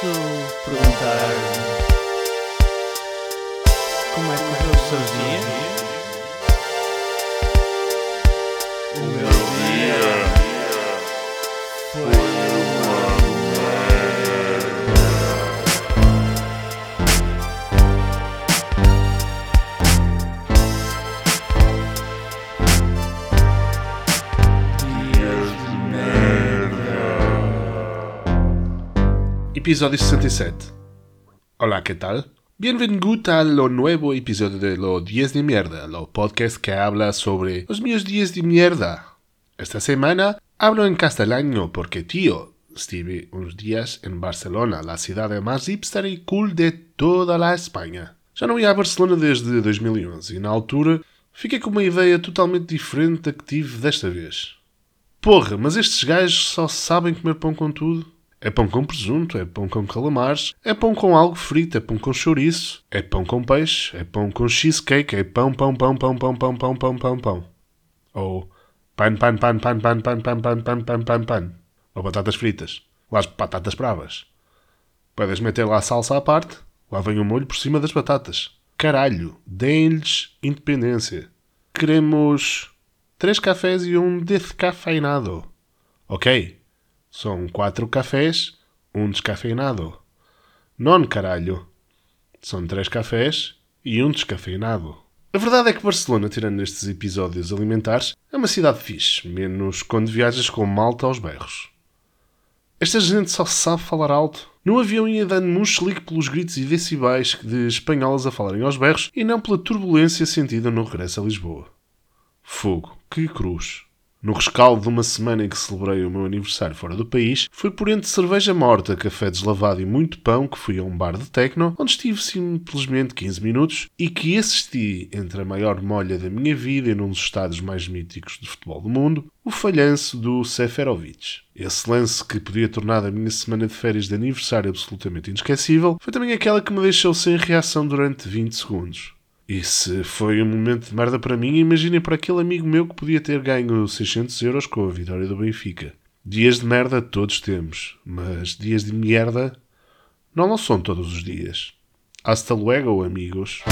posso perguntar como é que correu o seu dia? O meu episodio 67. Hola, ¿qué tal? Bienvenido a lo nuevo episodio de Los 10 de Mierda, lo podcast que habla sobre los míos 10 de mierda. Esta semana hablo en castellano porque, tío, estuve unos días en Barcelona, la ciudad más hipster y cool de toda la Espanha. Já não ia a Barcelona desde 2011 e, na altura, fiquei com uma ideia totalmente diferente da que tive desta vez. Porra, mas estes gajos só sabem comer pão com tudo? É pão com presunto, é pão com calamares, é pão com algo frito, é pão com chouriço, é pão com peixe, é pão com cheesecake, é pão, pão, pão, pão, pão, pão, pão, pão, pão, pão. Ou pan, pan, pan, pan, pan, pan, pan, pan, pan, pan, pan, pan. Ou batatas fritas. Ou as batatas bravas. Podes meter lá a salsa à parte, lá vem o molho por cima das batatas. Caralho, deem-lhes independência. Queremos três cafés e um descafeinado. Ok? São quatro cafés, um descafeinado. Non, caralho. São três cafés e um descafeinado. A verdade é que Barcelona, tirando estes episódios alimentares, é uma cidade fixe, menos quando viajas com malta aos berros. Esta gente só sabe falar alto. No avião ia dando-me um chelique pelos gritos e decibéis de espanholas a falarem aos berros e não pela turbulência sentida no regresso a Lisboa. Fogo, que cruz. No rescaldo de uma semana em que celebrei o meu aniversário fora do país, foi por entre cerveja morta, café deslavado e muito pão que fui a um bar de techno, onde estive simplesmente 15 minutos e que assisti, entre a maior molha da minha vida e num dos estádios mais míticos de futebol do mundo, o falhanço do Seferovic. Esse lance que podia tornar a minha semana de férias de aniversário absolutamente inesquecível foi também aquela que me deixou sem reação durante 20 segundos. Se foi um momento de merda para mim, imaginem para aquele amigo meu que podia ter ganho 600 euros com a vitória do Benfica. Dias de merda todos temos, mas dias de merda não, não são todos os dias. Hasta luego, amigos.